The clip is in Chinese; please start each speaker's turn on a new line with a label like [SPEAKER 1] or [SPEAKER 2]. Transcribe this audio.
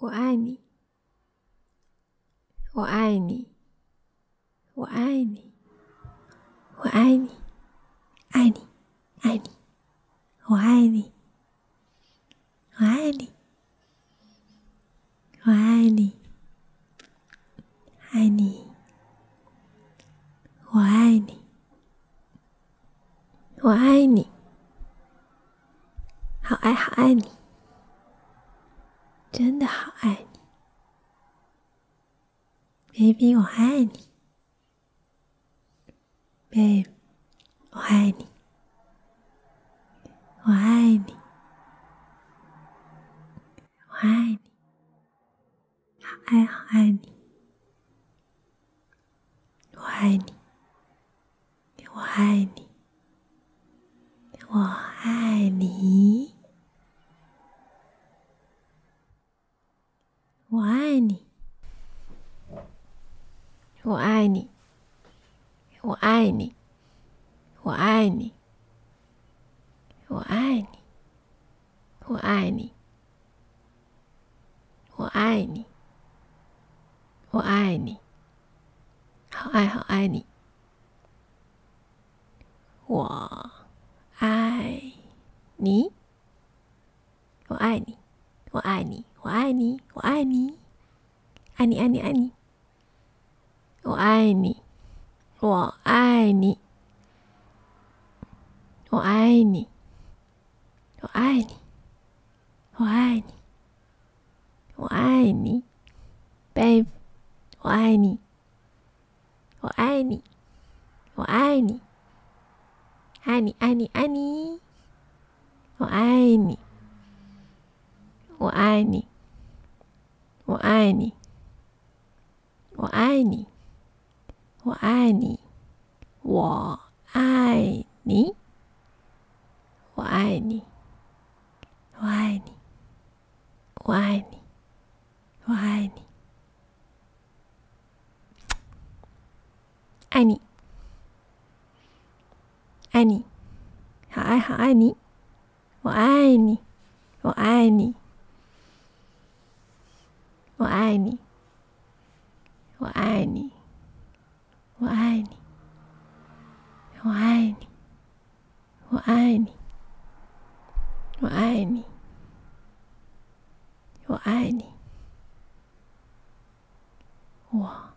[SPEAKER 1] 我爱你，我爱你，我爱你，我爱你，爱你，爱你，我爱你，我爱你，我爱你，爱你，我爱你，我爱你，好爱好爱你。真的好爱你，baby，我爱你，babe，我爱你，我爱你，我爱你，好爱好爱你，我爱你，我爱你，我爱你。我爱你，我爱你，我爱你，我爱你，我爱你，我爱你，我爱你，我爱你，好爱好爱你，我爱你，我爱你，我爱你。我爱你，我爱你，爱你，爱你，爱你，我爱你，我爱你，我爱你，我爱你，我爱你，我爱你，babe，我爱你，我爱你，我爱你，爱你，爱你，爱你，我爱你。爱你，我爱你，我爱你，我爱你，我爱你，我爱你，我爱你，我爱你，我爱你，爱你，爱你，好爱好爱你，我爱你，我爱你。我爱你。我爱你。我爱你。我爱你。我爱你。我爱你。我爱你。我